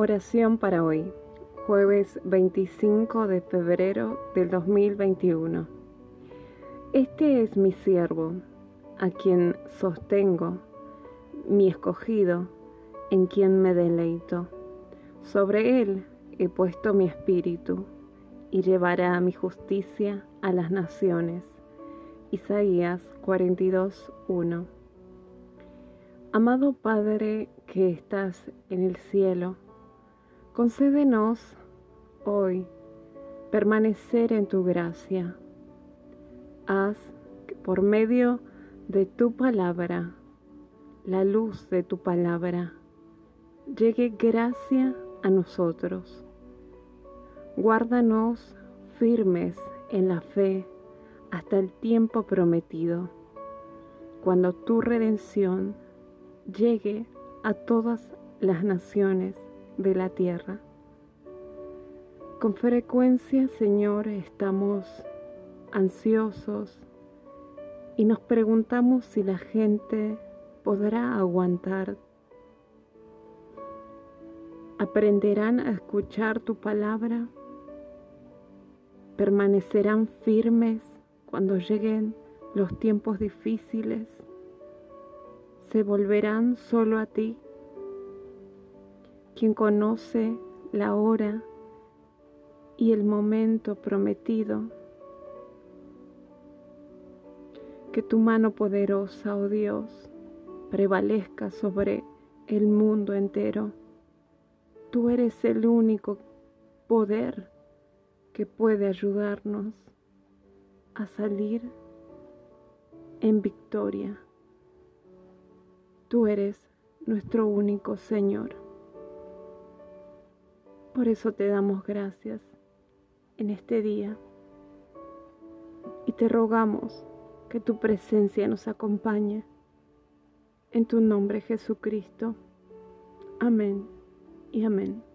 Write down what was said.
Oración para hoy, jueves 25 de febrero del 2021. Este es mi siervo, a quien sostengo, mi escogido, en quien me deleito. Sobre él he puesto mi espíritu, y llevará mi justicia a las naciones. Isaías 42.1 Amado Padre que estás en el cielo, Concédenos hoy permanecer en tu gracia. Haz que por medio de tu palabra, la luz de tu palabra, llegue gracia a nosotros. Guárdanos firmes en la fe hasta el tiempo prometido, cuando tu redención llegue a todas las naciones de la tierra. Con frecuencia, Señor, estamos ansiosos y nos preguntamos si la gente podrá aguantar. ¿Aprenderán a escuchar tu palabra? ¿Permanecerán firmes cuando lleguen los tiempos difíciles? ¿Se volverán solo a ti? Quien conoce la hora y el momento prometido. Que tu mano poderosa, oh Dios, prevalezca sobre el mundo entero. Tú eres el único poder que puede ayudarnos a salir en victoria. Tú eres nuestro único Señor. Por eso te damos gracias en este día y te rogamos que tu presencia nos acompañe. En tu nombre Jesucristo. Amén y amén.